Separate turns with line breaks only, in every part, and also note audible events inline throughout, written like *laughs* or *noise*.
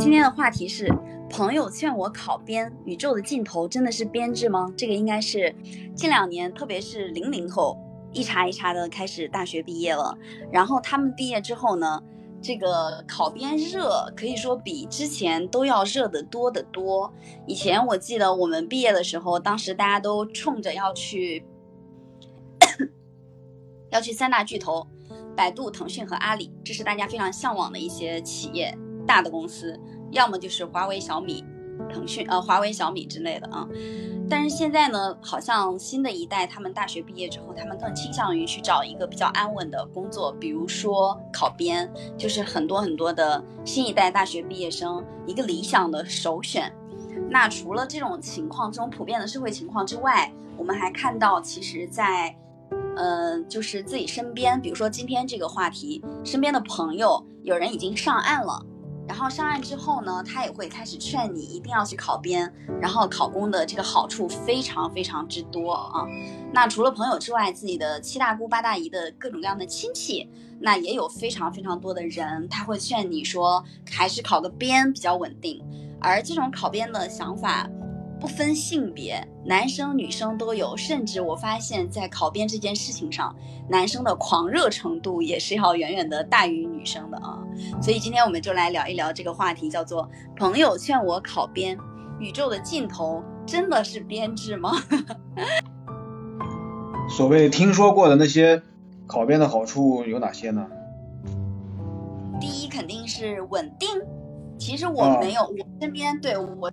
今天的话题是朋友劝我考编，宇宙的尽头真的是编制吗？这个应该是近两年，特别是零零后一茬一茬的开始大学毕业了。然后他们毕业之后呢，这个考编热可以说比之前都要热得多得多。以前我记得我们毕业的时候，当时大家都冲着要去 *coughs* 要去三大巨头，百度、腾讯和阿里，这是大家非常向往的一些企业。大的公司，要么就是华为、小米、腾讯，呃，华为、小米之类的啊。但是现在呢，好像新的一代，他们大学毕业之后，他们更倾向于去找一个比较安稳的工作，比如说考编，就是很多很多的新一代大学毕业生一个理想的首选。那除了这种情况，这种普遍的社会情况之外，我们还看到，其实，在，呃，就是自己身边，比如说今天这个话题，身边的朋友，有人已经上岸了。然后上岸之后呢，他也会开始劝你一定要去考编，然后考公的这个好处非常非常之多啊。那除了朋友之外，自己的七大姑八大姨的各种各样的亲戚，那也有非常非常多的人，他会劝你说还是考个编比较稳定。而这种考编的想法。不分性别，男生女生都有，甚至我发现，在考编这件事情上，男生的狂热程度也是要远远的大于女生的啊。所以今天我们就来聊一聊这个话题，叫做“朋友劝我考编，宇宙的尽头真的是编制吗？” *laughs*
所谓听说过的那些考编的好处有哪些呢？
第一肯定是稳定，其实我没有，我身边对我。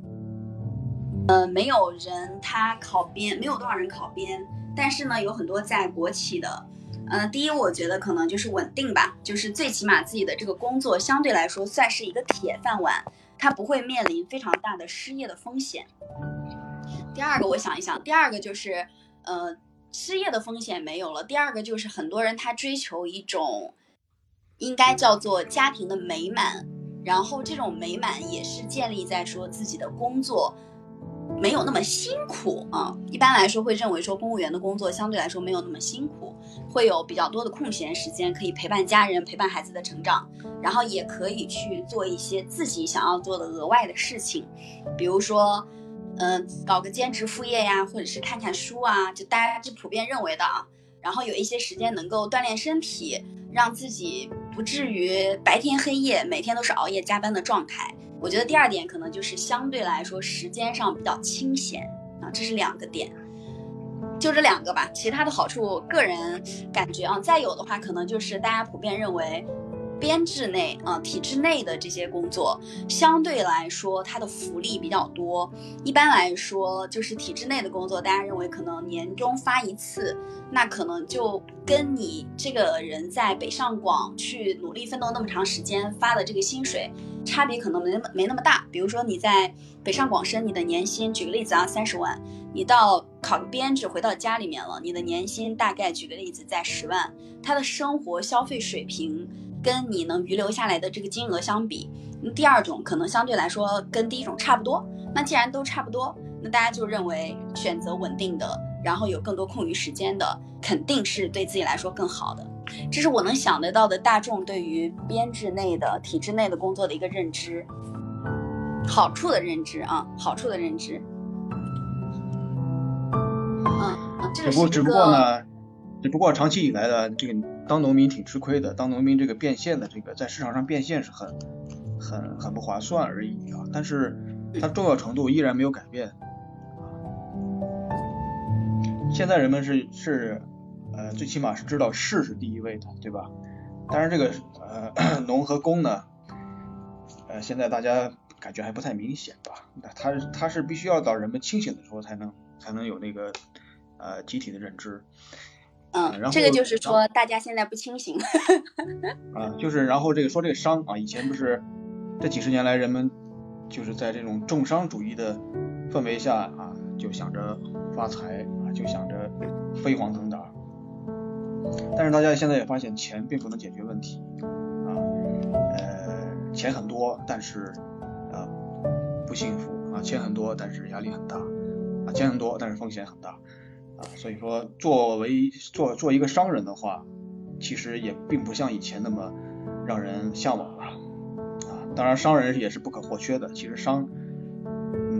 呃，没有人他考编，没有多少人考编，但是呢，有很多在国企的。嗯，第一，我觉得可能就是稳定吧，就是最起码自己的这个工作相对来说算是一个铁饭碗，他不会面临非常大的失业的风险。第二个，我想一想，第二个就是，呃，失业的风险没有了。第二个就是很多人他追求一种，应该叫做家庭的美满，然后这种美满也是建立在说自己的工作。没有那么辛苦啊，一般来说会认为说公务员的工作相对来说没有那么辛苦，会有比较多的空闲时间可以陪伴家人、陪伴孩子的成长，然后也可以去做一些自己想要做的额外的事情，比如说，嗯，搞个兼职副业呀，或者是看看书啊，就大家就普遍认为的啊，然后有一些时间能够锻炼身体，让自己不至于白天黑夜每天都是熬夜加班的状态。我觉得第二点可能就是相对来说时间上比较清闲啊，这是两个点，就这两个吧。其他的好处，个人感觉啊，再有的话可能就是大家普遍认为。编制内啊，体制内的这些工作相对来说，它的福利比较多。一般来说，就是体制内的工作，大家认为可能年终发一次，那可能就跟你这个人在北上广去努力奋斗那么长时间发的这个薪水差别可能没没那么大。比如说你在北上广深，你的年薪，举个例子啊，三十万，你到考个编制回到家里面了，你的年薪大概举个例子在十万，他的生活消费水平。跟你能余留下来的这个金额相比，那第二种可能相对来说跟第一种差不多。那既然都差不多，那大家就认为选择稳定的，然后有更多空余时间的，肯定是对自己来说更好的。这是我能想得到的大众对于编制内的、体制内的工作的一个认知，好处的认知啊，好处的认知。嗯，这个是
只不只不过呢，只不过长期以来的这个。当农民挺吃亏的，当农民这个变现的这个在市场上变现是很很很不划算而已啊，但是它重要程度依然没有改变。现在人们是是呃最起码是知道士是第一位的，对吧？当然这个呃 *clears throat* 农和工呢，呃现在大家感觉还不太明显吧？它它是必须要到人们清醒的时候才能才能有那个呃集体的认知。
嗯，这个就是说大家现在不清醒。*laughs*
啊，就是然后这个说这个商啊，以前不是这几十年来人们就是在这种重商主义的氛围下啊，就想着发财啊，就想着飞黄腾达。但是大家现在也发现钱并不能解决问题啊，呃，钱很多，但是啊不幸福啊，钱很多，但是压力很大啊，钱很多，但是风险很大。啊，所以说作为做做一个商人的话，其实也并不像以前那么让人向往了啊。当然商人也是不可或缺的。其实商，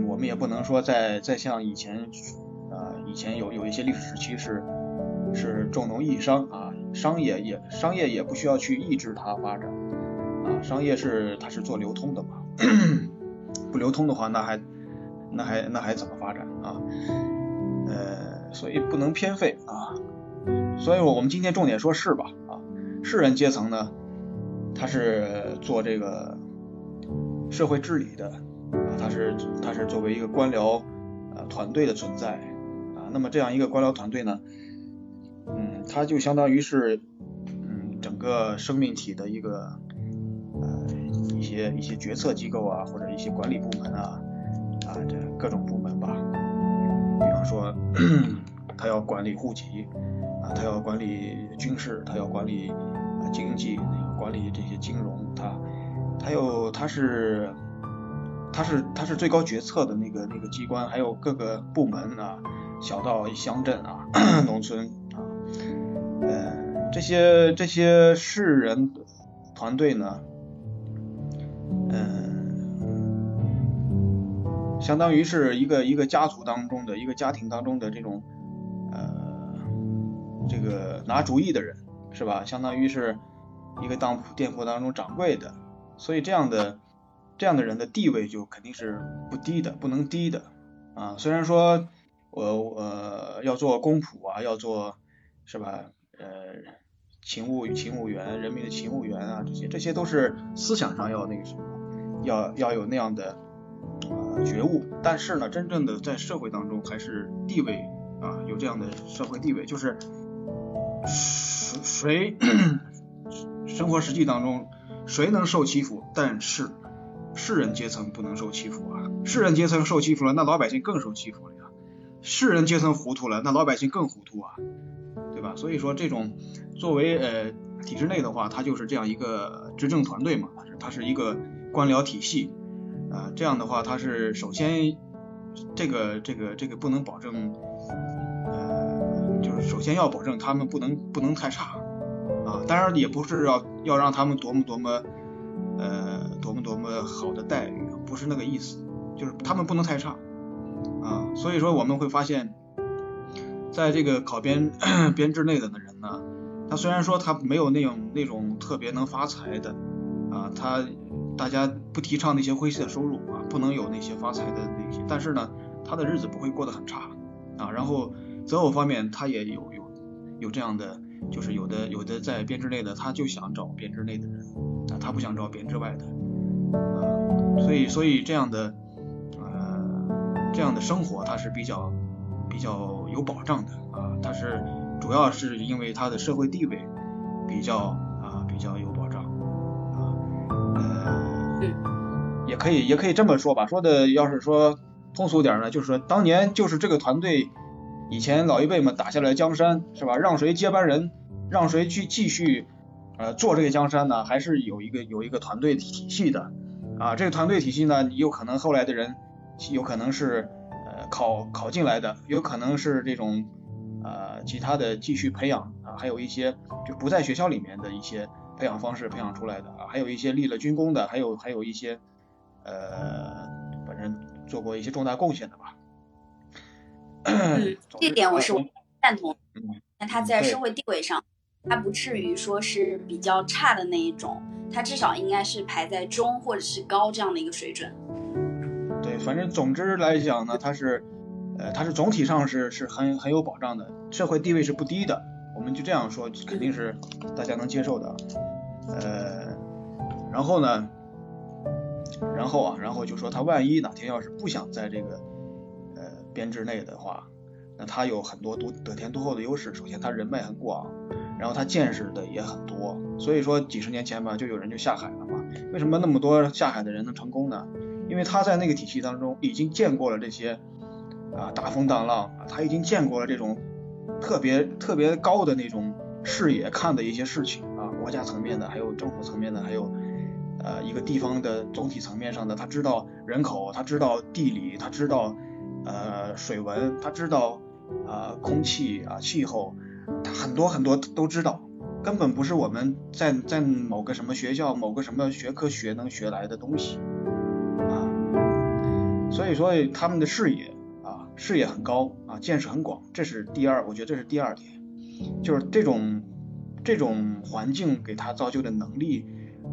我们也不能说再再像以前啊，以前有有一些历史时期是是重农抑商啊，商业也商业也不需要去抑制它发展啊，商业是它是做流通的嘛，*coughs* 不流通的话那还那还那还怎么发展啊？所以不能偏废啊。所以我们今天重点说士吧啊，士人阶层呢，他是做这个社会治理的啊，他是他是作为一个官僚呃团队的存在啊，那么这样一个官僚团队呢，嗯，他就相当于是嗯整个生命体的一个呃一些一些决策机构啊，或者一些管理部门啊啊这各种部门吧，比方说 *clears throat* 他要管理户籍啊。他要管理军事，他要管理经济，管理这些金融，他，他又他是，他是他是最高决策的那个那个机关，还有各个部门啊，小到乡镇啊，*clears throat* 农村啊，呃，这些这些市人团队呢，相当于是一个一个家族当中的一个家庭当中的这种呃。这个拿主意的人是吧？相当于是一个当铺店铺当中掌柜的，所以这样的这样的人的地位就肯定是不低的，不能低的啊。虽然说我我要做公仆啊，要做是吧？呃，勤务勤务员，人民的勤务员啊，这些这些都是思想上要那个什么，要要有那样的觉悟。但是呢，真正的在社会当中还是地位啊，有这样的社会地位，就是。谁 *clears throat* 谁生活实际当中谁能受欺负？但是士人阶层不能受欺负啊！士人阶层受欺负了，那老百姓更受欺负了呀！士人阶层糊涂了，那老百姓更糊涂啊，对吧？所以说这种作为呃体制内的话，它就是这样一个执政团队嘛，它是一个官僚体系啊。这样的话，它是首先这个这个这个不能保证。呃就是首先要保证他们不能不能太差啊，当然也不是要要让他们多么多么呃多么多么好的待遇，不是那个意思，就是他们不能太差啊。所以说我们会发现，在这个考编 *coughs* 编制内的的人呢，他虽然说他没有那种那种特别能发财的啊，他大家不提倡那些灰色收入啊，不能有那些发财的那些，但是呢，他的日子不会过得很差啊，然后。择偶方面，他也有有有这样的，就是有的有的在编制内的，他就想找编制内的人，啊，他不想找编制外的，啊，所以所以这样的呃这样的生活，他是比较比较有保障的啊，他是主要是因为他的社会地位比较啊比较有可以也可以这么说吧，说的要是说通俗点呢，就是说当年就是这个团队。以前老一辈们打下来江山是吧？让谁接班人，让谁去继续呃做这个江山呢？还是有一个有一个团队体系的啊？这个团队体系呢，有可能后来的人有可能是呃考考进来的，有可能是这种呃其他的继续培养啊，还有一些就不在学校里面的一些培养方式培养出来的啊，还有一些立了军功的，还有还有一些呃反正做过一些重大贡献的吧。
嗯，这点我是赞同。那他在社会地位上，他不至于说是比较差的那一种，他至少应该是排在中或者是高这样的一个水准。
对，反正总之来讲呢，他是，呃，他是总体上是是很很有保障的，社会地位是不低的。我们就这样说，肯定是大家能接受的。呃，然后呢，然后啊，然后就说他万一哪天要是不想在这个呃。编制内的话，那他有很多多得天独厚的优势。首先，他人脉很广，然后他见识的也很多。所以说，几十年前吧，就有人就下海了嘛。为什么那么多下海的人能成功呢？因为他在那个体系当中已经见过了这些啊大风大浪，他已经见过了这种特别特别高的那种视野看的一些事情啊，国家层面的，还有政府层面的，还有呃一个地方的总体层面上的，他知道人口，他知道地理，他知道。呃，水文他知道，呃，空气啊，气候，他很多很多都知道根本不是我们在在某个什么学校、某个什么学科学能学来的东西啊。所以说他们的视野啊，视野很高啊，见识很广，这是第二，我觉得这是第二点，就是这种这种环境给他造就的能力，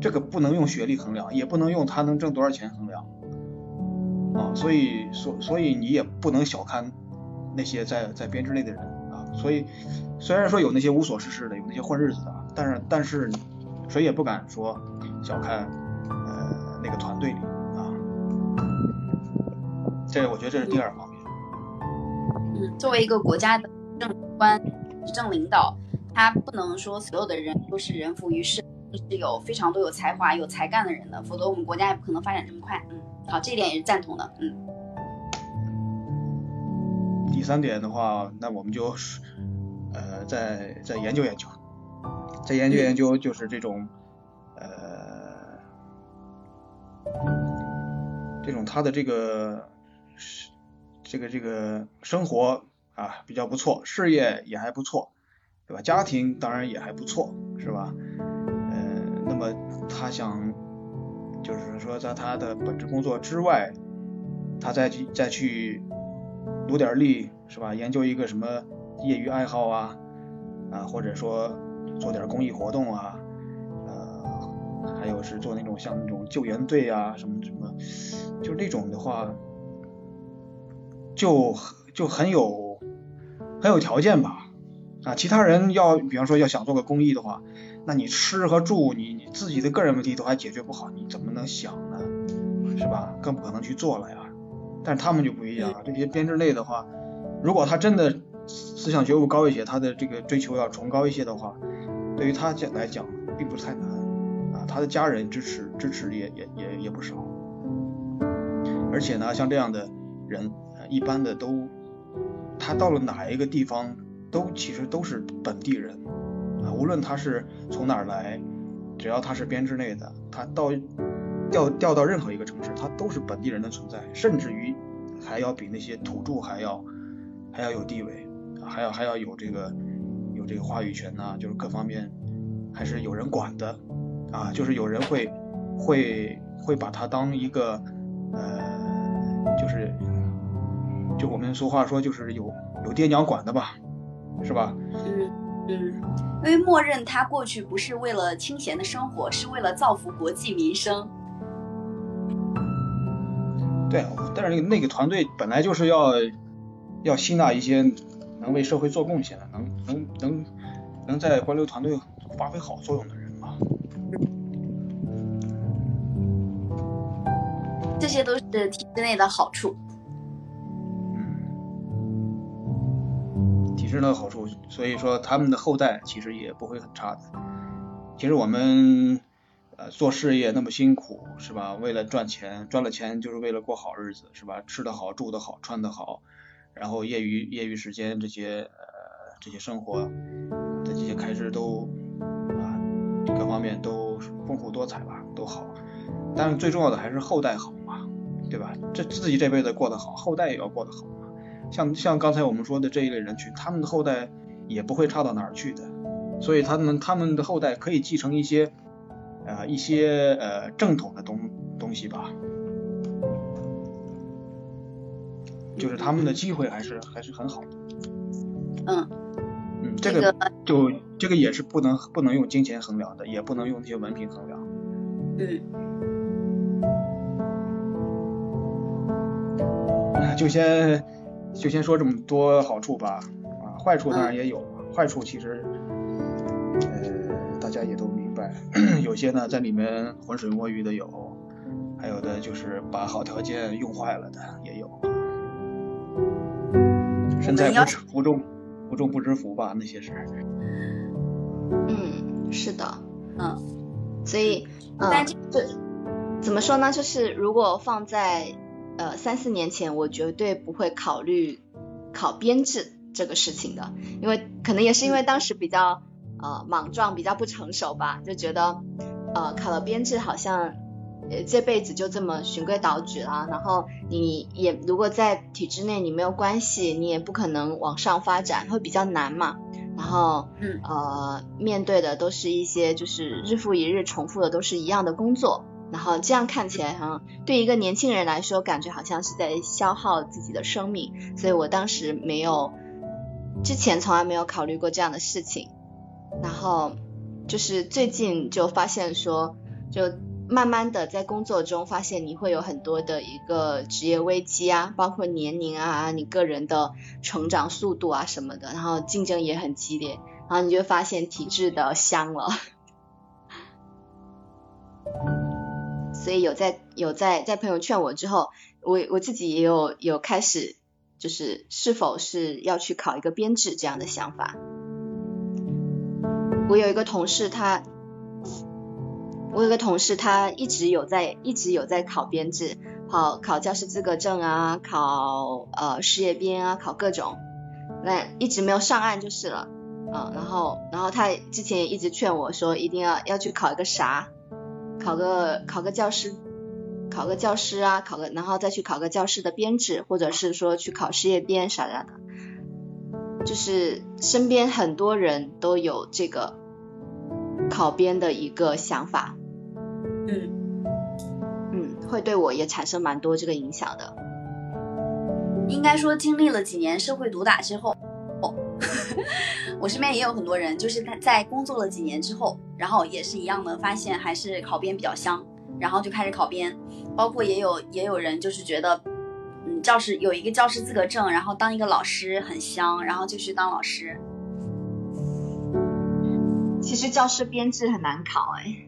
这个不能用学历衡量，也不能用他能挣多少钱衡量啊。所以所所以你也不能小看那些在在编制内的人啊。所以虽然说有那些无所事事的，有那些混日子的，但是但是谁也不敢说小看呃那个团队里啊。这我觉得这是第二方面。
嗯，作为一个国家的政官、政领导，他不能说所有的人都是人浮于事，是有非常多有才华、有才干的人的，否则我们国家也不可能发展这么快。嗯，好，这一点也是赞同的。嗯。
第三点的话，那我们就呃再再研究研究，再研究研究，就是这种呃这种他的这个。这个这个生活啊比较不错，事业也还不错，对吧？家庭当然也还不错，是吧？那么他想就是说在他的本职工作之外，他再去再去努点力，是吧？研究一个什么业余爱好啊啊，或者说做点公益活动啊，呃，还有是做那种像那种救援队啊什么什么，就那种的话。就就很有很有条件吧啊，其他人要比方说要想做个公益的话，那你吃和住，你你自己的个人问题都还解决不好，你怎么能想呢？是吧？更不可能去做了呀。但是他们就不一样，这些编制内的话，如果他真的思想觉悟高一些，他的这个追求要崇高一些的话，对于他讲来讲并不是太难啊，他的家人支持支持也也也也不少，而且呢，像这样的人。一般的都，他到了哪一个地方，都其实都是本地人无论他是从哪儿来，只要他是编制内的，他到调调到任何一个城市，他都是本地人的存在，甚至于还要比那些土著还要还要有地位，还要还要有这个有这个话语权呐，就是各方面还是有人管的啊，就是有人会会会把他当一个呃，就是。就我们俗话说，就是有有爹娘管的吧，是吧？
嗯嗯，因为默认他过去不是为了清闲的生活，是为了造福国计民生。
对，但是那个那个团队本来就是要要吸纳一些能为社会做贡献的，能能能能在官流团队发挥好作用的人嘛。
这些都是体制内的好处。
体制的好处，所以说他们的后代其实也不会很差的。其实我们呃做事业那么辛苦，是吧？为了赚钱，赚了钱就是为了过好日子，是吧？吃得好，住得好，穿得好，然后业余业余时间这些呃这些生活的这些开支都啊各方面都丰富多彩吧，都好。但是最重要的还是后代好嘛，对吧？这自己这辈子过得好，后代也要过得好。像像刚才我们说的这一类人群，他们的后代也不会差到哪儿去的，所以他们他们的后代可以继承一些呃一些呃正统的东东西吧，就是他们的机会还是还是很好的。
嗯
嗯，这个就这个也是不能不能用金钱衡量的，也不能用那些文凭衡量。
嗯。
就先。就先说这么多好处吧，啊，坏处当然也有，坏处其实，呃，大家也都明白，*clears throat* 有些呢在里面浑水摸鱼的有，还有的就是把好条件用坏了的也有，身在福中，福中不知福吧，那些是。
嗯，是的，嗯，所以，嗯，对，怎么说呢？就是如果放在。呃，三四年前我绝对不会考虑考编制这个事情的，因为可能也是因为当时比较呃莽撞，比较不成熟吧，就觉得呃考了编制好像呃这辈子就这么循规蹈矩了，然后你也如果在体制内你没有关系，你也不可能往上发展，会比较难嘛。然然后呃面对的都是一些就是日复一日重复的都是一样的工作，然后这样看起来好像对一个年轻人来说，感觉好像是在消耗自己的生命，所以我当时没有之前从来没有考虑过这样的事情，然后就是最近就发现说就。慢慢的在工作中发现你会有很多的一个职业危机啊，包括年龄啊，你个人的成长速度啊什么的，然后竞争也很激烈，然后你就发现体质的香了。所以有在有在在朋友劝我之后，我我自己也有有开始就是是否是要去考一个编制这样的想法。我有一个同事他。我有个同事，他一直有在一直有在考编制，考考教师资格证啊，考呃事业编啊，考各种，那一直没有上岸就是了，嗯，然后然后他之前也一直劝我说，一定要要去考一个啥，考个考个教师，考个教师啊，考个然后再去考个教师的编制，或者是说去考事业编啥啥的，就是身边很多人都有这个考编的一个想法。嗯嗯，会对我也产生蛮多这个影响的。
应该说，经历了几年社会毒打之后，哦，*laughs* 我身边也有很多人，就是他在工作了几年之后，然后也是一样的，发现还是考编比较香，然后就开始考编。包括也有也有人就是觉得，嗯，教师有一个教师资格证，然后当一个老师很香，然后就去当老师。
其实教师编制很难考，哎。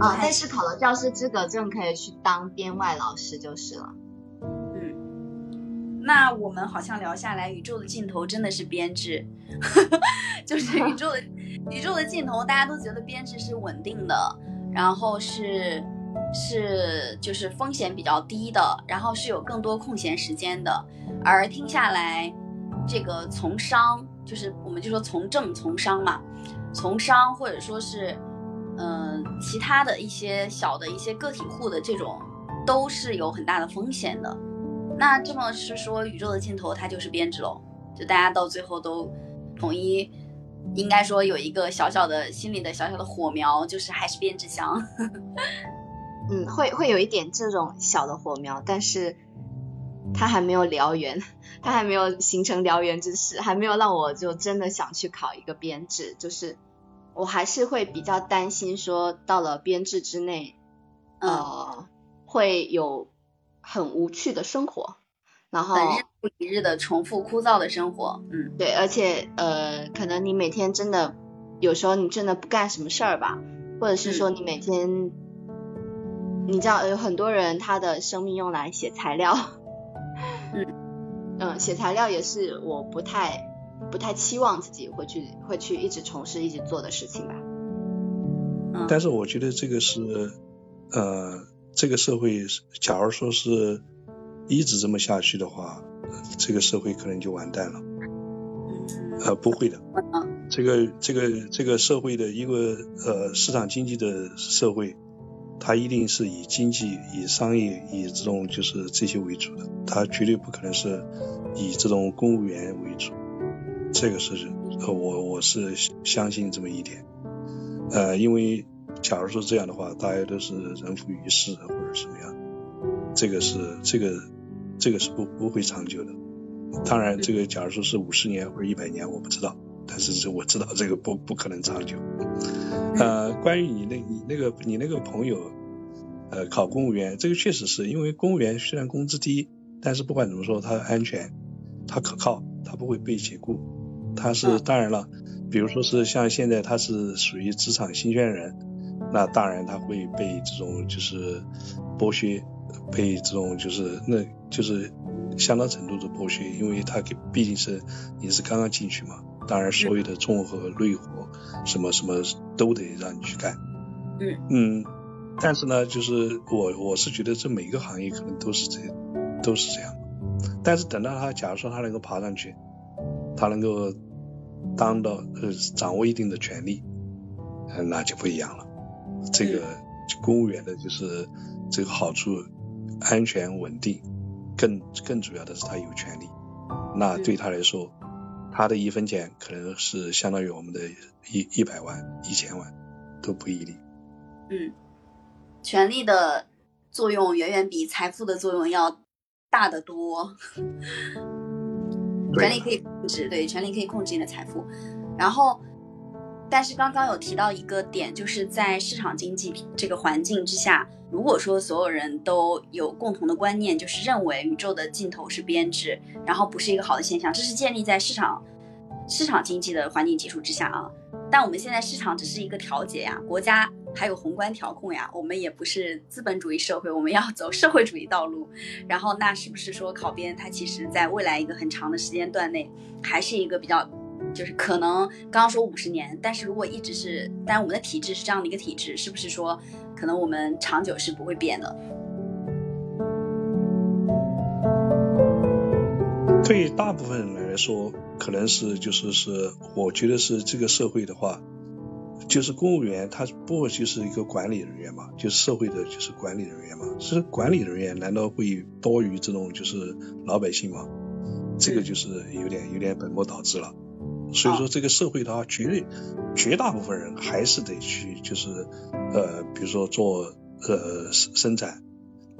啊，但是考了教师资格证可以去当编外老师就是了。
嗯，那我们好像聊下来，宇宙的尽头真的是编制，*laughs* 就是宇宙的宇宙的尽头，大家都觉得编制是稳定的，然后是是就是风险比较低的，然后是有更多空闲时间的。而听下来，这个从商就是我们就说从政从商嘛，从商或者说是。嗯，其他的一些小的一些个体户的这种都是有很大的风险的。那这么是说，宇宙的尽头它就是编制喽？就大家到最后都统一，应该说有一个小小的心里的小小的火苗，就是还是编制香。*laughs*
嗯，会会有一点这种小的火苗，但是它还没有燎原，它还没有形成燎原之势，还没有让我就真的想去考一个编制，就是。我还是会比较担心，说到了编制之内，呃，会有很无趣的生活，然后
日复一日的重复枯燥的生活，嗯，
对，而且呃，可能你每天真的有时候你真的不干什么事儿吧，或者是说你每天，你知道有很多人他的生命用来写材料，嗯 *laughs* 嗯，写材料也是我不太。不太期望自己会去会去一直从事一直做的事情吧。
但是我觉得这个是呃这个社会，假如说是一直这么下去的话，这个社会可能就完蛋了。呃不会的，这个这个这个社会的一个呃市场经济的社会，它一定是以经济以商业以这种就是这些为主的，它绝对不可能是以这种公务员为主。这个是呃我我是相信这么一点，呃因为假如说这样的话，大家都是人浮于事或者什么样，这个是这个这个是不不会长久的。当然这个假如说是五十年或者一百年我不知道，但是这我知道这个不不可能长久。呃关于你那你那个你那个朋友呃考公务员，这个确实是因为公务员虽然工资低，但是不管怎么说它安全，它可靠，它不会被解雇。他是当然了，比如说是像现在他是属于职场新鲜人，那当然他会被这种就是剥削，被这种就是那就是相当程度的剥削，因为他给毕竟是你是刚刚进去嘛，当然所有的重活、累活什么什么都得让你去干。
嗯
嗯，但是呢，就是我我是觉得这每个行业可能都是这都是这样，但是等到他假如说他能够爬上去。他能够当到呃掌握一定的权利，那就不一样了。这个公务员的就是这个好处，安全稳定，更更主要的是他有权利。那对他来说，他的一分钱可能是相当于我们的一一百万、一千万都不一定。
嗯，权力的作用远远比财富的作用要大得多。权力可以控制，对，权力可以控制你的财富。然后，但是刚刚有提到一个点，就是在市场经济这个环境之下，如果说所有人都有共同的观念，就是认为宇宙的尽头是编制，然后不是一个好的现象，这是建立在市场市场经济的环境基础之下啊。但我们现在市场只是一个调节呀，国家。还有宏观调控呀，我们也不是资本主义社会，我们要走社会主义道路。然后，那是不是说考编它其实在未来一个很长的时间段内，还是一个比较，就是可能刚刚说五十年，但是如果一直是，但我们的体制是这样的一个体制，是不是说可能我们长久是不会变的？
对大部分人来说，可能是就是是，我觉得是这个社会的话。就是公务员，他不就是一个管理人员嘛？就是社会的，就是管理人员嘛。是管理人员，难道会多于这种就是老百姓吗？这个就是有点有点本末倒置了。所以说，这个社会的话绝对绝大部分人还是得去，就是呃，比如说做呃生生产，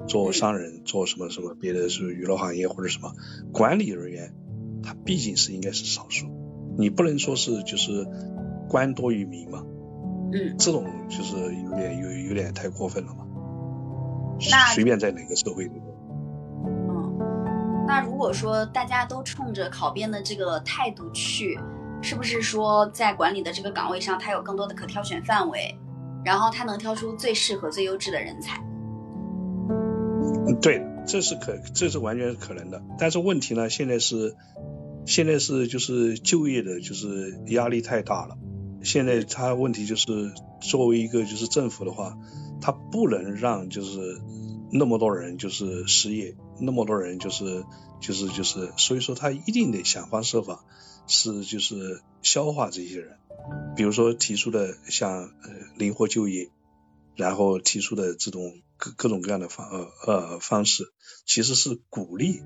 做商人，做什么什么别的是娱乐行业或者什么管理人员，他毕竟是应该是少数。你不能说是就是官多于民嘛？
嗯，
这种就是有点有有点太过分了嘛。
那
随便在哪个社会。
嗯，那如果说大家都冲着考编的这个态度去，是不是说在管理的这个岗位上，他有更多的可挑选范围，然后他能挑出最适合、最优质的人才？
对，这是可，这是完全是可能的。但是问题呢，现在是现在是就是就业的，就是压力太大了。现在他问题就是，作为一个就是政府的话，他不能让就是那么多人就是失业，那么多人就是就是就是，所以说他一定得想方设法是就是消化这些人，比如说提出的像呃灵活就业，然后提出的这种各各种各样的方呃呃方式，其实是鼓励。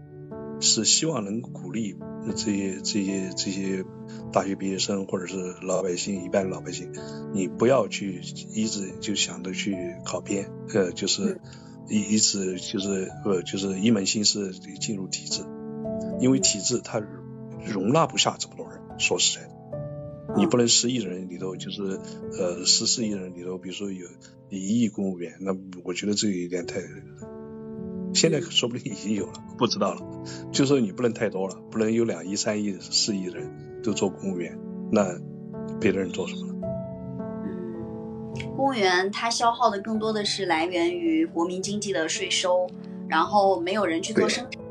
是希望能鼓励这些这些这些大学毕业生或者是老百姓一般老百姓，你不要去一直就想着去考编，呃，就是一一直就是呃就是一门心思进入体制，因为体制它容纳不下这么多人，说实在的，你不能十亿人里头就是呃十四亿人里头，比如说有一亿公务员，那我觉得这有点太。现在说不定已经有了，不知道了。就说你不能太多了，不能有两亿、三亿、四亿人都做公务员，那别的人做什么呢？
嗯，公务员他消耗的更多的是来源于国民经济的税收，然后没有人去做生产，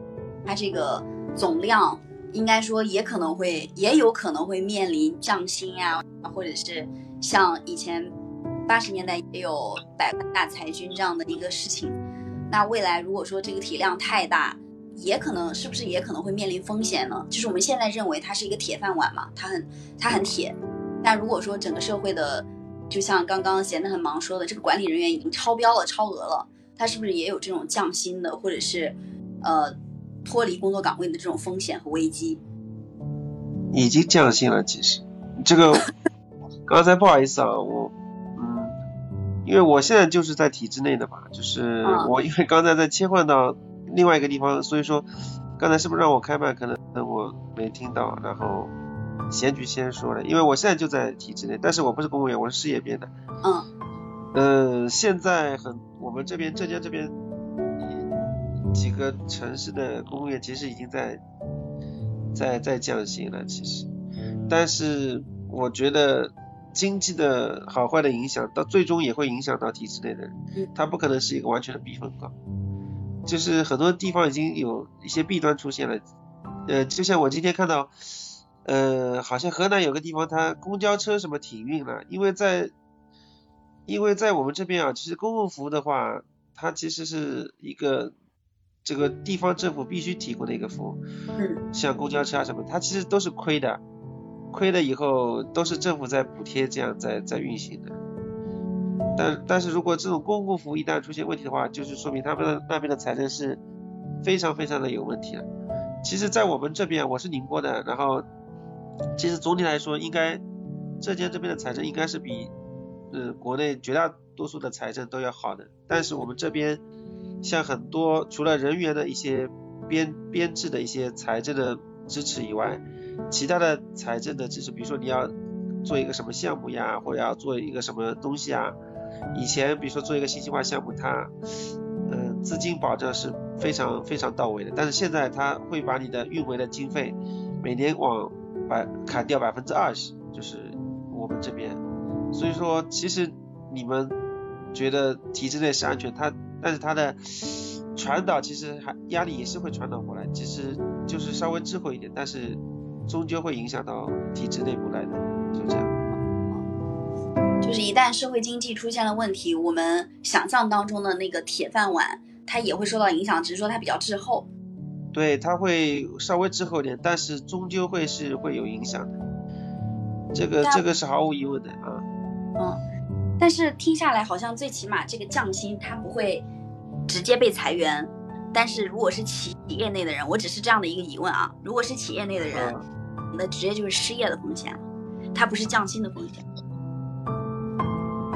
他这个总量应该说也可能会，也有可能会面临降薪呀，或者是像以前八十年代也有百万大裁军这样的一个事情。那未来如果说这个体量太大，也可能是不是也可能会面临风险呢？就是我们现在认为它是一个铁饭碗嘛，它很它很铁。但如果说整个社会的，就像刚刚闲得很忙说的，这个管理人员已经超标了、超额了，它是不是也有这种降薪的，或者是呃脱离工作岗位的这种风险和危机？
已经降薪了，其实这个 *laughs* 刚才不好意思啊，我嗯。因为我现在就是在体制内的嘛，就是我因为刚才在切换到另外一个地方，所以说刚才是不是让我开麦，可能我没听到，然后贤菊先说了，因为我现在就在体制内，但是我不是公务员，我是事业编的。
嗯。
呃，现在很我们这边浙江这边几个城市的公务员其实已经在在在降薪了，其实，但是我觉得。经济的好坏的影响，到最终也会影响到体制内的人，它不可能是一个完全的避风港。就是很多地方已经有一些弊端出现了，呃，就像我今天看到，呃，好像河南有个地方，它公交车什么停运了，因为在，因为在我们这边啊，其实公共服务的话，它其实是一个这个地方政府必须提供的一个服务，像公交车啊什么，它其实都是亏的。亏了以后都是政府在补贴，这样在在运行的。但但是如果这种公共服务一旦出现问题的话，就是说明他们的那边的财政是非常非常的有问题了。其实，在我们这边，我是宁波的，然后其实总体来说，应该浙江这边的财政应该是比呃国内绝大多数的财政都要好的。但是我们这边像很多除了人员的一些编编制的一些财政的支持以外，其他的财政的支持，比如说你要做一个什么项目呀，或者要做一个什么东西啊，以前比如说做一个信息化项目，它嗯资金保障是非常非常到位的，但是现在它会把你的运维的经费每年往百砍掉百分之二十，就是我们这边，所以说其实你们觉得体制内是安全，它但是它的传导其实还压力也是会传导过来，其实就是稍微滞后一点，但是终究会影响到体制内部来的，就这样。
就是一旦社会经济出现了问题，我们想象当中的那个铁饭碗，它也会受到影响，只是说它比较滞后。
对，它会稍微滞后点，但是终究会是会有影响的。这个这个是毫无疑问的啊。
嗯，但是听下来好像最起码这个降薪它不会直接被裁员，但是如果是企业内的人，我只是这样的一个疑问啊，如果是企业内的人，那直接就是失业的风险了，它不是降薪的风险。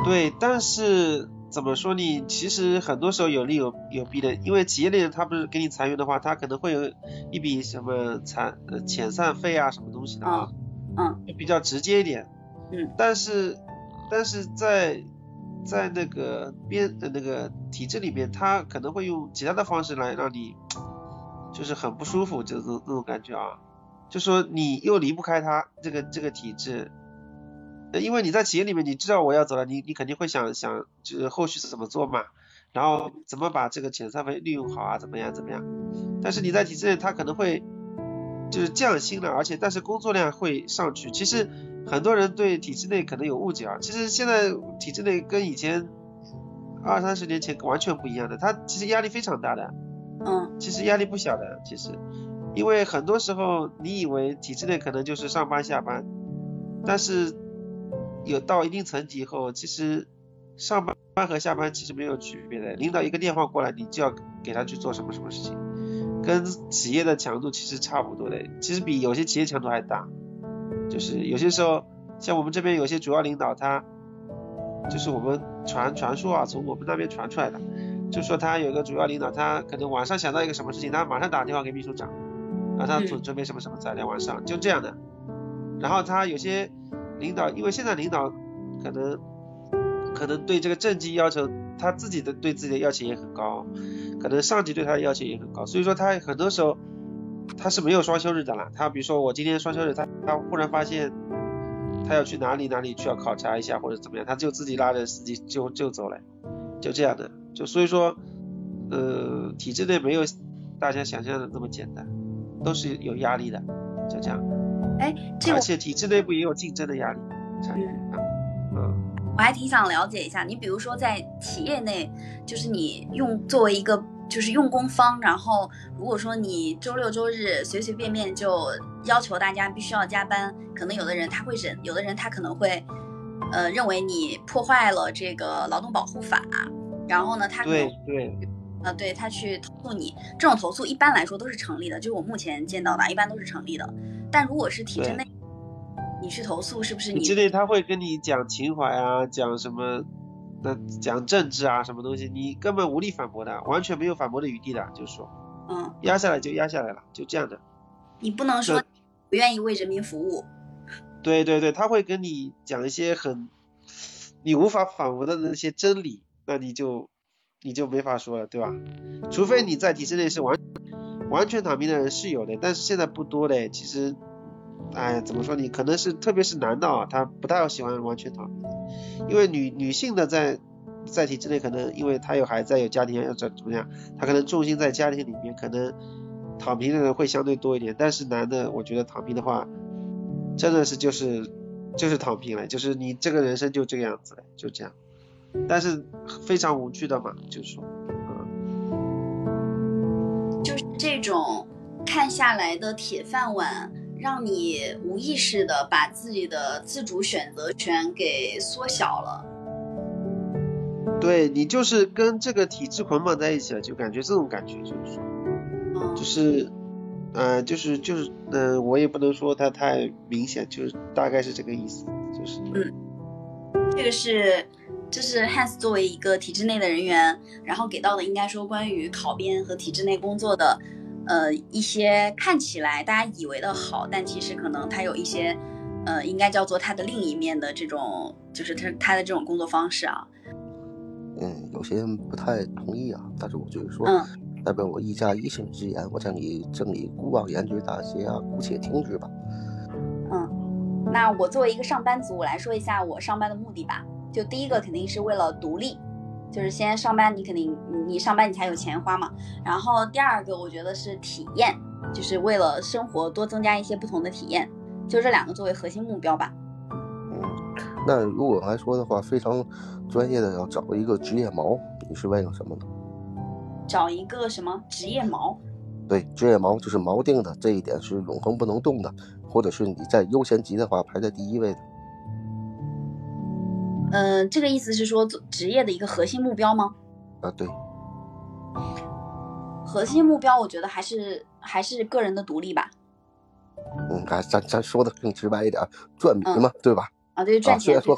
对，但是怎么说呢？其实很多时候有利有有弊的，因为企业内人他不是给你裁员的话，他可能会有一笔什么残呃遣散费啊什么东西的啊，
嗯，
比较直接一点，
嗯，
但是但是在在那个编的那个体制里面，他可能会用其他的方式来让你就是很不舒服，这种那种感觉啊，就说你又离不开他这个这个体制。因为你在企业里面，你知道我要走了，你你肯定会想想，就是后续怎么做嘛，然后怎么把这个遣散费利用好啊，怎么样怎么样？但是你在体制内，他可能会就是降薪了，而且但是工作量会上去。其实很多人对体制内可能有误解啊，其实现在体制内跟以前二三十年前完全不一样的，他其实压力非常大的，
嗯，
其实压力不小的，其实，因为很多时候你以为体制内可能就是上班下班，但是。有到一定层级以后，其实上班和下班其实没有区别的。领导一个电话过来，你就要给他去做什么什么事情，跟企业的强度其实差不多的，其实比有些企业强度还大。就是有些时候，像我们这边有些主要领导，他就是我们传传说啊，从我们那边传出来的，就说他有个主要领导，他可能晚上想到一个什么事情，他马上打电话给秘书长，让他准准备什么什么材料，晚上就这样的。然后他有些。领导，因为现在领导可能可能对这个政绩要求，他自己的对自己的要求也很高，可能上级对他的要求也很高，所以说他很多时候他是没有双休日的啦。他比如说我今天双休日，他他忽然发现他要去哪里哪里去要考察一下或者怎么样，他就自己拉着司机就就走了，就这样的。就所以说，呃，体制内没有大家想象的那么简单，都是有压力的，就这样。
哎，
而且体制内部也有竞争的压力。嗯嗯，
我还挺想了解一下，你比如说在企业内，就是你用作为一个就是用工方，然后如果说你周六周日随随便便就要求大家必须要加班，可能有的人他会忍，有的人他可能会呃认为你破坏了这个劳动保护法，然后呢他
对对
呃对他去投诉你，这种投诉一般来说都是成立的，就是我目前见到的，一般都是成立的。但如果是体制内，你去投诉是不是？
体制内他会跟你讲情怀啊，讲什么？那讲政治啊，什么东西，你根本无力反驳的，完全没有反驳的余地的，就是说，
嗯，
压下来就压下来了，就这样的。
你不能说不愿意为人民服务。
对对对，他会跟你讲一些很你无法反驳的那些真理，那你就你就没法说了，对吧？除非你在体制内是完。完全躺平的人是有的，但是现在不多嘞。其实，哎，怎么说你可能是特别是男的啊，他不太喜欢完全躺平，因为女女性的在在体制内可能因为她有孩子有家庭要怎怎么样，她可能重心在家庭里面，可能躺平的人会相对多一点。但是男的，我觉得躺平的话，真的是就是就是躺平了，就是你这个人生就这个样子了，就这样。但是非常无趣的嘛，就是说。
嗯，就是这种看下来的铁饭碗，让你无意识的把自己的自主选择权给缩小了。
对你就是跟这个体制捆绑在一起了，就感觉这种感觉就是说，就是，呃，就是就是，嗯，我也不能说它太明显，就是大概是这个意思，就是。
嗯，这个是，这是 Hans 作为一个体制内的人员，然后给到的应该说关于考编和体制内工作的，呃，一些看起来大家以为的好，但其实可能它有一些，呃，应该叫做它的另一面的这种，就是它它的这种工作方式啊。
嗯，有些人不太同意啊，但是我就是说。嗯。代表我一家一姓之言，我将以整理古往言之大些啊，姑且听之吧。
嗯，那我作为一个上班族，我来说一下我上班的目的吧。就第一个肯定是为了独立，就是先上班，你肯定你上班你才有钱花嘛。然后第二个我觉得是体验，就是为了生活多增加一些不同的体验，就这两个作为核心目标吧。
嗯，那如果来说的话，非常专业的要找一个职业锚，你是为了什么呢？
找一个什么职业锚？
对，职业锚就是锚定的，这一点是永恒不能动的，或者是你在优先级的话排在第一位的。
嗯，这个意思是说职业的一个核心目标吗？
啊，对。
核心目标，我觉得还是还是个人的独立吧。
嗯，咱咱咱说的更直白一点，赚米嘛，对吧？
啊，对，赚
钱。虽然说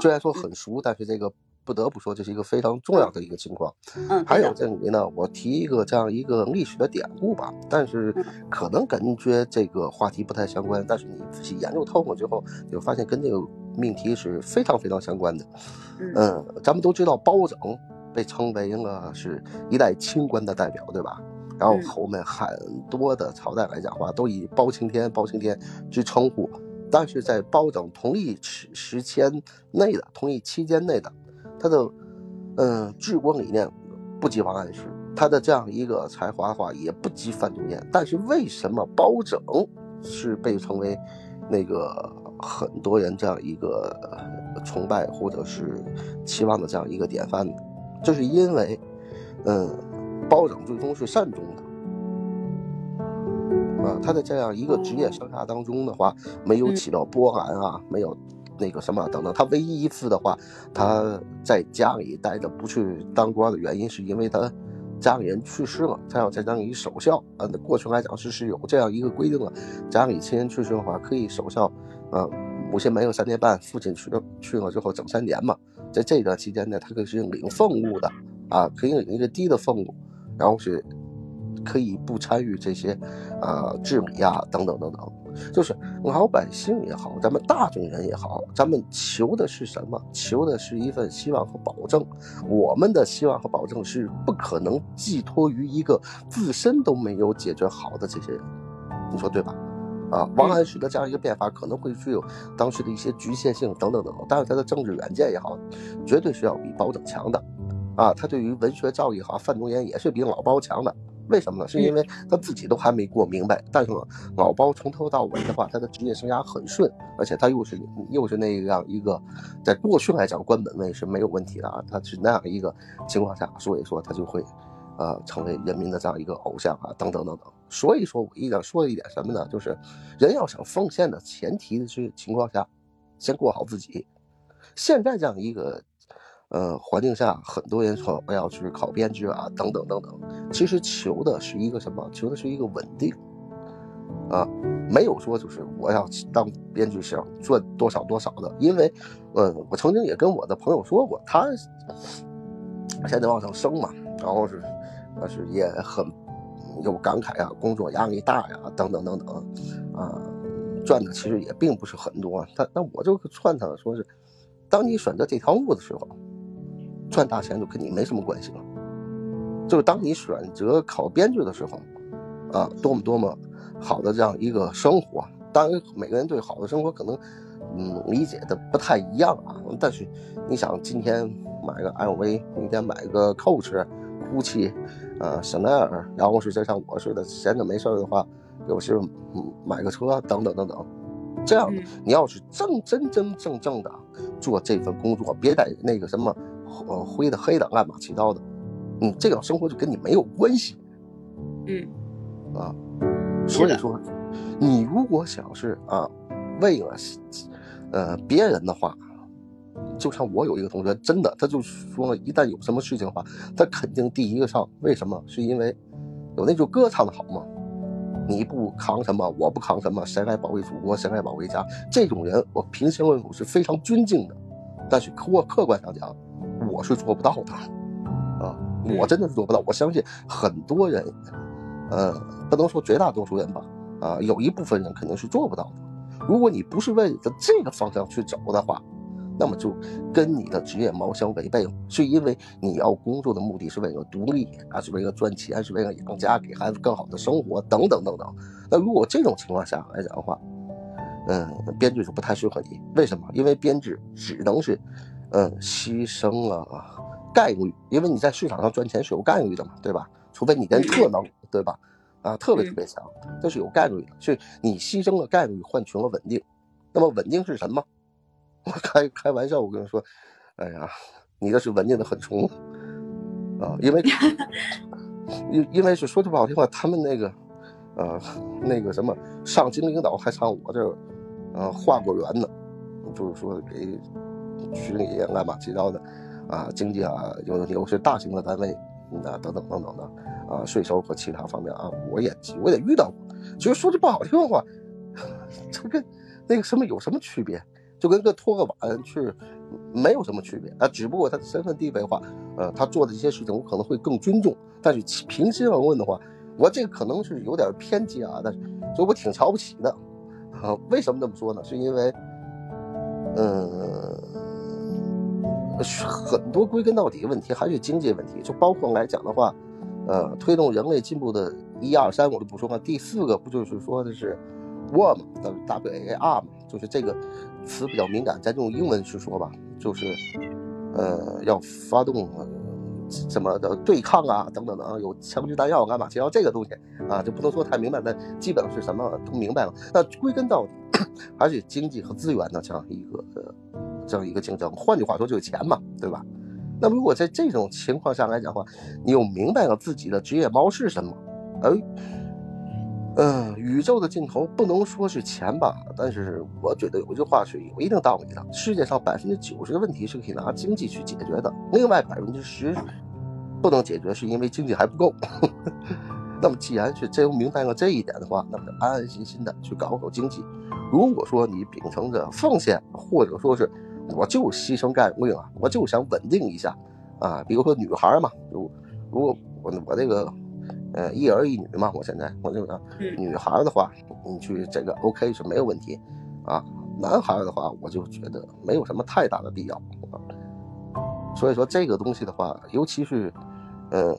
虽然说很熟，但是这个。不得不说，这是一个非常重要的一个情况。
嗯，
还有这里呢，我提一个这样一个历史的典故吧，但是可能感觉这个话题不太相关，但是你仔细研究透了之后，就发现跟这个命题是非常非常相关的。嗯，咱们都知道包拯被称为了是一代清官的代表，对吧？然后后面很多的朝代来讲话都以包青天、包青天之称呼，但是在包拯同一时时间内的同一期间内的。他的，嗯，治国理念不及王安石，他的这样一个才华的话也不及范仲淹。但是为什么包拯是被称为那个很多人这样一个崇拜或者是期望的这样一个典范呢？就是因为，嗯，包拯最终是善终的，啊，他在这样一个职业生涯当中的话，没有起到波澜啊，没有。那个什么等等，他唯一一次的话，他在家里待着不去当官的原因，是因为他家里人去世了，他要在家里守孝。呃，过去来讲是是有这样一个规定的，家里亲人去世的话可以守孝。啊，母亲没有三年半，父亲去了去了之后整三年嘛，在这段期间呢，他可以是领俸禄的啊，可以领一个低的俸禄，然后是可以不参与这些啊治理呀等等等等。就是老百姓也好，咱们大众人也好，咱们求的是什么？求的是一份希望和保证。我们的希望和保证是不可能寄托于一个自身都没有解决好的这些人，你说对吧？啊，王安石的这样一个变法可能会具有当时的一些局限性等等等等，但是他的政治远见也好，绝对是要比包拯强的。啊，他对于文学造诣好，范仲淹也是比老包强的。为什么呢？是因为他自己都还没过明白。但是呢，老包从头到尾的话，他的职业生涯很顺，而且他又是又是那样一个，在过去来讲官本位是没有问题的啊。他是那样一个情况下，所以说他就会，呃，成为人民的这样一个偶像啊，等等等等。所以说我一想说的一点什么呢？就是人要想奉献的前提的是情况下，先过好自己。现在这样一个。呃，环境下很多人说我要去考编制啊，等等等等。其实求的是一个什么？求的是一个稳定啊，没有说就是我要当编剧想赚多少多少的。因为，呃，我曾经也跟我的朋友说过，他现在往上升嘛，然后是，但是也很有感慨啊，工作压力大呀，等等等等啊，赚的其实也并不是很多。但那我就劝他说是，当你选择这条路的时候。赚大钱就跟你没什么关系了，就是当你选择考编制的时候，啊，多么多么好的这样一个生活。当然，每个人对好的生活可能，嗯，理解的不太一样啊。但是，你想今天买个 LV，明天买个 Coach、哭泣呃，香奈儿，然后是就像我似的，闲着没事的话，有时嗯买个车等等等等，这样的你要是正真真正正的做这份工作，别在那个什么。呃，灰的、黑的、乱码七糟的，嗯，这种生活就跟你没有关系，
嗯，
啊，所以说，你如果想是啊，为了呃别人的话，就像我有一个同学，真的，他就说，一旦有什么事情的话，他肯定第一个上。为什么？是因为有那句歌唱的好吗？你不扛什么，我不扛什么，谁来保卫祖国，谁来保卫家？这种人，我平心而论是非常尊敬的。但是客客观上讲，我是做不到的啊，我真的是做不到。我相信很多人，呃，不能说绝大多数人吧，啊，有一部分人肯定是做不到的。如果你不是为了这个方向去走的话，那么就跟你的职业猫相违背了，是因为你要工作的目的是为了独立，啊是为了赚钱，是为了养家，给孩子更好的生活，等等等等。那如果这种情况下来讲的话，嗯，编制就不太适合你。为什么？因为编制只能是，嗯，牺牲了概率，因为你在市场上赚钱是有概率的嘛，对吧？除非你跟特能，对吧？啊，特别特别强，这是有概率的，所以你牺牲了概率换取了稳定。那么稳定是什么？我 *laughs* 开开玩笑，我跟你说，哎呀，你这是文件的很冲啊，因为 *laughs* 因因为是说句不好听话，他们那个呃那个什么上级领导还上我这儿呃画过圆呢，就是说给局里乱七八糟的啊经济啊有有些大型的单位啊等等等等的啊税收和其他方面啊我也我也遇到过，其实说句不好听的话，*laughs* 这跟那个什么有什么区别？就跟个托个碗去，没有什么区别啊，只不过他的身份地位的话，呃，他做的一些事情我可能会更尊重。但是平心而论的话，我这个可能是有点偏激啊，但是所以我挺瞧不起的啊。为什么这么说呢？是因为，嗯，很多归根到底问题还是经济问题，就包括来讲的话，呃，推动人类进步的一二三我都不说了，第四个不就是说的是 war 嘛，W A R 嘛。就是这个词比较敏感，咱用英文去说吧，就是，呃，要发动什么的对抗啊，等等的，有枪支弹药干嘛？只要这个东西啊，就不能说太明白，但基本上是什么都明白了。那归根到底 *coughs* 还是经济和资源的这样一个这样一个竞争。换句话说，就是钱嘛，对吧？那么如果在这种情况下来讲的话，你又明白了自己的职业猫是什么，哎。嗯，宇宙的尽头不能说是钱吧，但是我觉得有一句话是有一定道理的：世界上百分之九十的问题是可以拿经济去解决的，另外百分之十不能解决，是因为经济还不够。*laughs* 那么既然是真明白了这一点的话，那么就安安心心的去搞搞经济。如果说你秉承着奉献，或者说是我就牺牲概率啊，我就想稳定一下啊，比如说女孩嘛，如如果我我这个。呃，一儿一女嘛，我现在我就说，女孩的话，你去这个 OK 是没有问题，啊，男孩的话，我就觉得没有什么太大的必要，啊，所以说这个东西的话，尤其是，呃，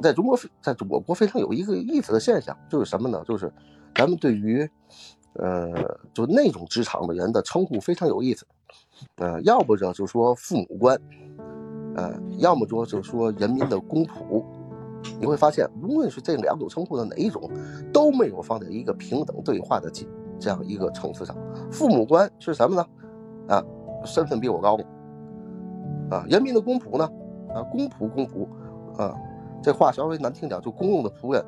在中国，在我国非常有一个意思的现象，就是什么呢？就是咱们对于，呃，就那种职场的人的称呼非常有意思，呃，要不呢就说父母官，呃，要么说就说人民的公仆。你会发现，无论是这两种称呼的哪一种，都没有放在一个平等对话的这这样一个层次上。父母官是什么呢？啊，身份比我高。啊，人民的公仆呢？啊，公仆公仆，啊，这话稍微难听点，就公用的仆人，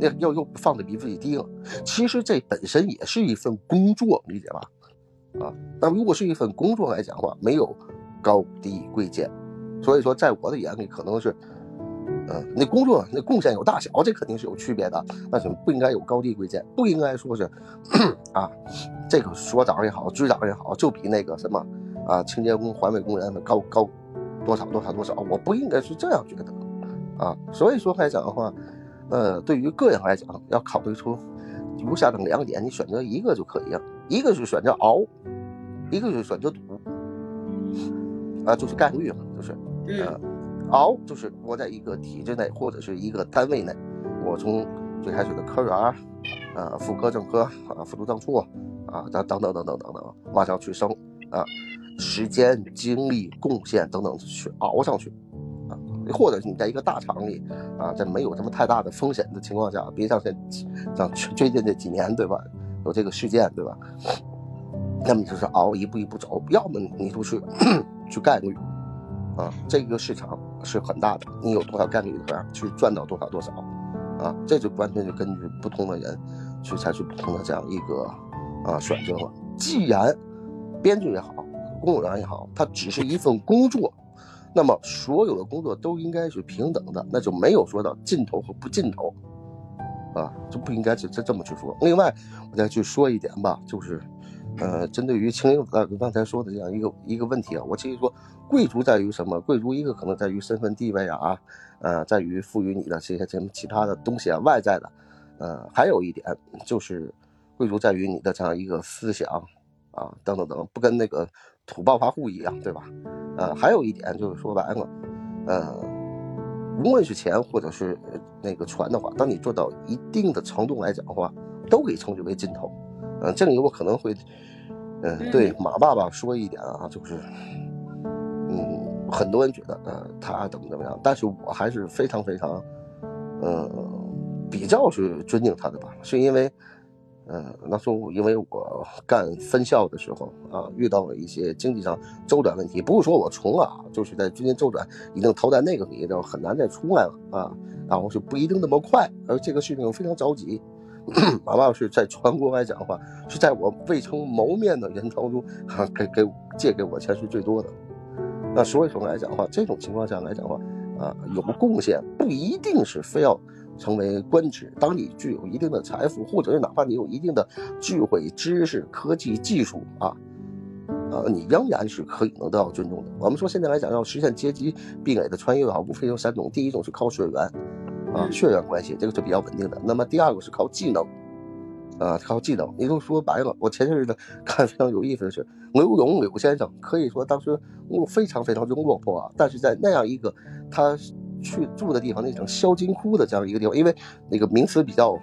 那又又放的比自己低了。其实这本身也是一份工作，理解吧？啊，但如果是一份工作来讲的话，没有高低贵贱，所以说在我的眼里可能是。嗯，那工作那贡献有大小，这肯定是有区别的。那是不应该有高低贵贱，不应该说是 *clears throat* 啊，这个所长也好，局长也好，就比那个什么啊清洁工、环卫工人高高多少多少多少。我不应该是这样觉得啊。所以说来讲的话，呃，对于个人来讲，要考虑出如下等两点，你选择一个就可以了。一个是选择熬，一个是选择赌啊，就是概率嘛，就是嗯。熬就是我在一个体制内或者是一个单位内，我从最开始的科员，啊，副科、正科，啊，副处、正处，啊，等等等等等等等，往上去升，啊，时间、精力、贡献等等去熬上去，啊，或者是你在一个大厂里，啊，在没有什么太大的风险的情况下，别像现像最近这几年，对吧？有这个事件，对吧？那么就是熬，一步一步走，要么你就去 *coughs* 去概率。啊，这个市场是很大的，你有多少概率里边去赚到多少多少，啊，这就完全就根据不同的人去采取不同的这样一个啊选择了。既然编剧也好，公务员也好，它只是一份工作，那么所有的工作都应该是平等的，那就没有说到尽头和不尽头，啊，就不应该这这这么去说。另外，我再去说一点吧，就是，呃，针对于青英大哥刚才说的这样一个一个问题啊，我其实说，贵族在于什么？贵族一个可能在于身份地位啊，呃，在于赋予你的这些什么其他的东西啊，外在的，呃，还有一点就是，贵族在于你的这样一个思想啊，等等等，不跟那个土暴发户一样，对吧？呃，还有一点就是说白了，呃。无论是钱或者是那个船的话，当你做到一定的程度来讲的话，都可以称之为尽头。嗯，这里我可能会，嗯，对马爸爸说一点啊，就是，嗯，很多人觉得呃他怎么怎么样，但是我还是非常非常，嗯，比较是尊敬他的吧，是因为。嗯，那时候因为我干分校的时候啊，遇到了一些经济上周转问题，不是说我穷啊，就是在资金周转已经投在那个里就，很难再出来了啊，然后是不一定那么快，而这个事情我非常着急，*clears throat* 哪怕是在全国来讲的话，是在我未曾谋面的人当中啊，给给借给我钱是最多的，那所以说来讲的话，这种情况下来讲的话啊，有贡献不一定是非要。成为官职，当你具有一定的财富，或者是哪怕你有一定的智慧、知识、科技、技术啊，呃，你仍然是可以能得到尊重的。我们说现在来讲，要实现阶级壁垒的穿越啊，无非有三种：第一种是靠血缘啊，血缘关系，这个是比较稳定的；那么第二个是靠技能啊，靠技能。也就说白了，我前些日子 *laughs* 看非常有意思的是，刘荣刘先生可以说当时我非常非常之落魄啊，但是在那样一个他。去住的地方，那种销金窟的这样一个地方，因为那个名词比较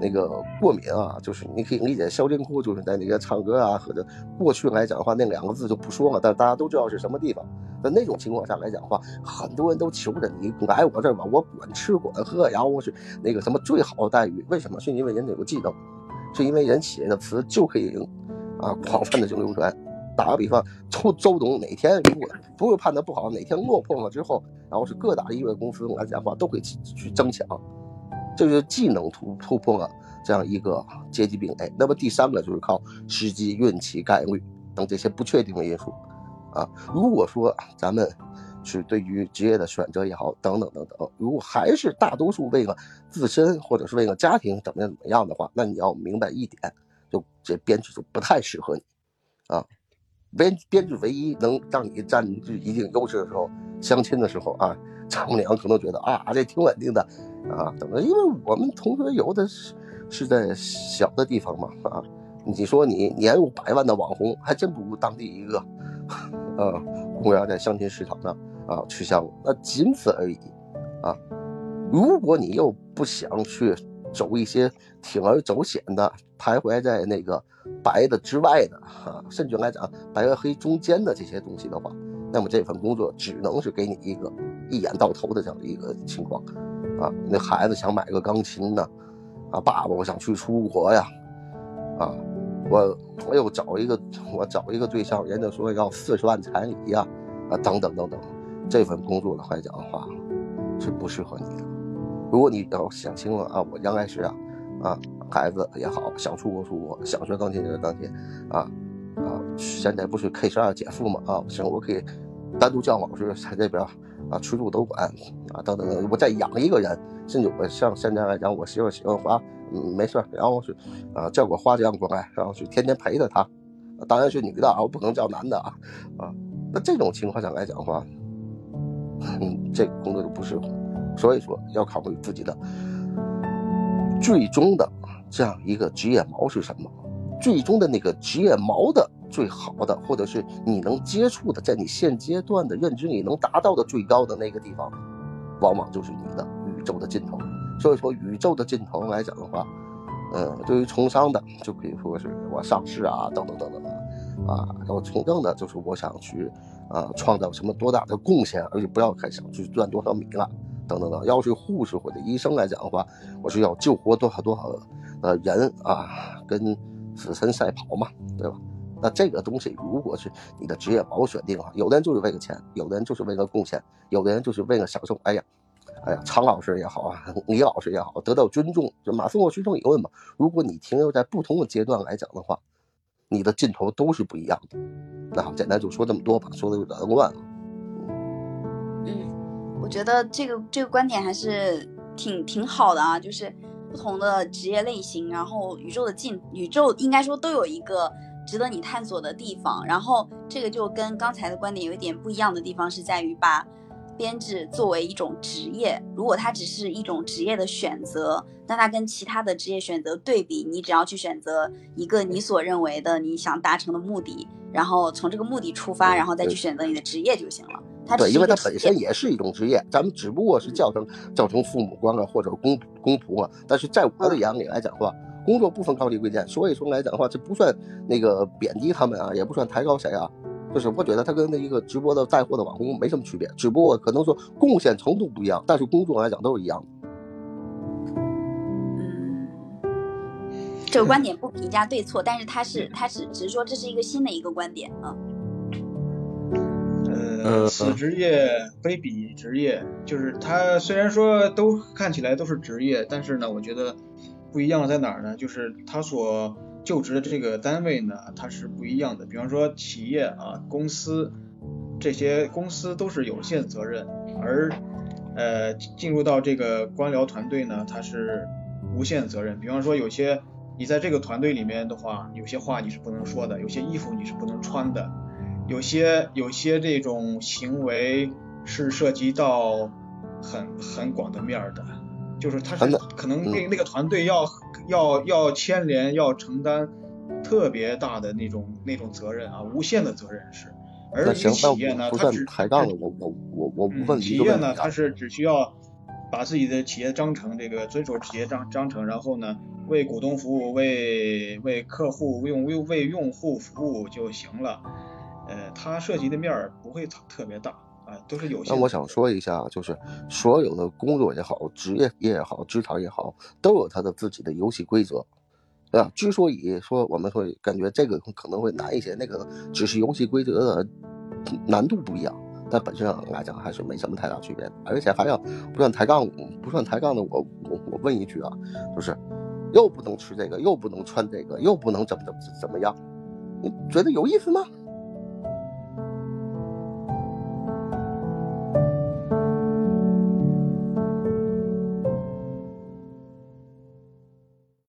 那个过敏啊，就是你可以理解萧金窟就是在那个唱歌啊，或者过去来讲的话，那两个字就不说了，但大家都知道是什么地方。在那种情况下来讲的话，很多人都求着你来我这儿吧，我管吃管喝，然后是那个什么最好的待遇。为什么？是因为人有个技能，是因为人写的词就可以啊广泛的就流传。打个比方，周周董哪天如果不是判的不好，哪天落魄了之后，然后是各大音乐公司来讲话都会去去争抢，这就是技能突突破了这样一个阶级壁垒。那么第三个就是靠时机、运气、概率等这些不确定的因素啊。如果说咱们是对于职业的选择也好，等等等等，如果还是大多数为了自身或者是为了家庭怎么样怎么样的话，那你要明白一点，就这编制就不太适合你啊。编编制唯一能让你占据一定优势的时候，相亲的时候啊，丈母娘可能觉得啊，这挺稳定的啊，怎么？因为我们同学有的是是在小的地方嘛啊，你说你年入百万的网红，还真不如当地一个呃公务员在相亲市场上啊吃香，那仅此而已啊。如果你又不想去走一些铤而走险的，徘徊在那个。白的之外的啊，甚至来讲白和黑中间的这些东西的话，那么这份工作只能是给你一个一眼到头的这样的一个情况啊。那孩子想买个钢琴呢，啊，爸爸我想去出国呀，啊，我我又找一个我找一个对象，人家说要四十万彩礼呀，啊，等等等等，这份工作的来讲的话是不适合你的。如果你要想清了啊，我将来是啊，啊。孩子也好，想出国出国，想学钢琴就学钢琴，啊啊！现在不是 K 十二减负嘛？啊，行，我可以单独叫老师在这边啊，吃住都管啊，等等等，我再养一个人，甚至我像现在来讲，我媳妇喜欢花，嗯，没事，然后是啊，叫个花匠过来，然后去天天陪着她，当然是女的啊，我不可能叫男的啊啊。那这种情况下来讲的话，嗯，这个工作就不适合，所以说要考虑自己的最终的。这样一个职业锚是什么？最终的那个职业锚的最好的，或者是你能接触的，在你现阶段的认知里能达到的最高的那个地方，往往就是你的宇宙的尽头。所以说，宇宙的尽头来讲的话，嗯，对于从商的就可以说是我上市啊，等等等等啊，然后从政的就是我想去啊创造什么多大的贡献，而且不要太想去赚多少米了，等等等。要是护士或者医生来讲的话，我是要救活多少多少。呃，人啊，跟死神赛跑嘛，对吧？那这个东西，如果是你的职业锚选定了，有的人就是为了钱，有的人就是为了贡献，有的人就是为了享受。哎呀，哎呀，常老师也好啊，李老师也好，得到尊重。就马斯洛需求理论嘛，如果你停留在不同的阶段来讲的话，你的尽头都是不一样的。那好，简单就说这么多吧，说的有点乱了。
嗯，我觉得这个这个观点还是挺挺好的啊，就是。不同的职业类型，然后宇宙的尽宇宙应该说都有一个值得你探索的地方。然后这个就跟刚才的观点有一点不一样的地方是在于把编制作为一种职业，如果它只是一种职业的选择，那它跟其他的职业选择对比，你只要去选择一个你所认为的你想达成的目的，然后从这个目的出发，然后再去选择你的职业就行了。
对，因为它本身也是一种职业，咱们只不过是叫成叫成父母官啊，或者公公仆啊。但是在我的眼里来讲的话，工作不分高低贵贱，所以说来讲的话，这不算那个贬低他们啊，也不算抬高谁啊。就是我觉得他跟那一个直播的带货的网红没什么区别，只不过可能说贡献程度不一样，但是工作来讲都是一样的。
嗯，这个观点不评价对错，但是他是他是只是说这是一个新的一个观点啊。
呃，此职业非彼职业，就是他虽然说都看起来都是职业，但是呢，我觉得不一样在哪儿呢？就是他所就职的这个单位呢，它是不一样的。比方说企业啊、公司这些公司都是有限责任，而呃进入到这个官僚团队呢，它是无限责任。比方说有些你在这个团队里面的话，有些话你是不能说的，有些衣服你是不能穿的。有些有些这种行为是涉及到很很广的面的，就是他是可能那那个团队要要要牵连要承担特别大的那种那种责任啊，无限的责任是。而企业呢，它只
抬杠了，我我我我不问
企业呢，它是只需要把自己的企业章程这个遵守企业章章程，然后呢为股东服务，为为客户用为为用户服务就行了。呃，它涉及的面儿不会特别大啊，都是有限。
那我想说一下，就是所有的工作也好，职业也好，职场也好，都有它的自己的游戏规则，对吧？之所以说我们会感觉这个可能会难一些，那个只是游戏规则的难度不一样，但本质上来讲还是没什么太大区别。而且还要不算抬杠，不算抬杠的，我我我问一句啊，就是又不能吃这个，又不能穿这个，又不能怎么怎么怎么样，你觉得有意思吗？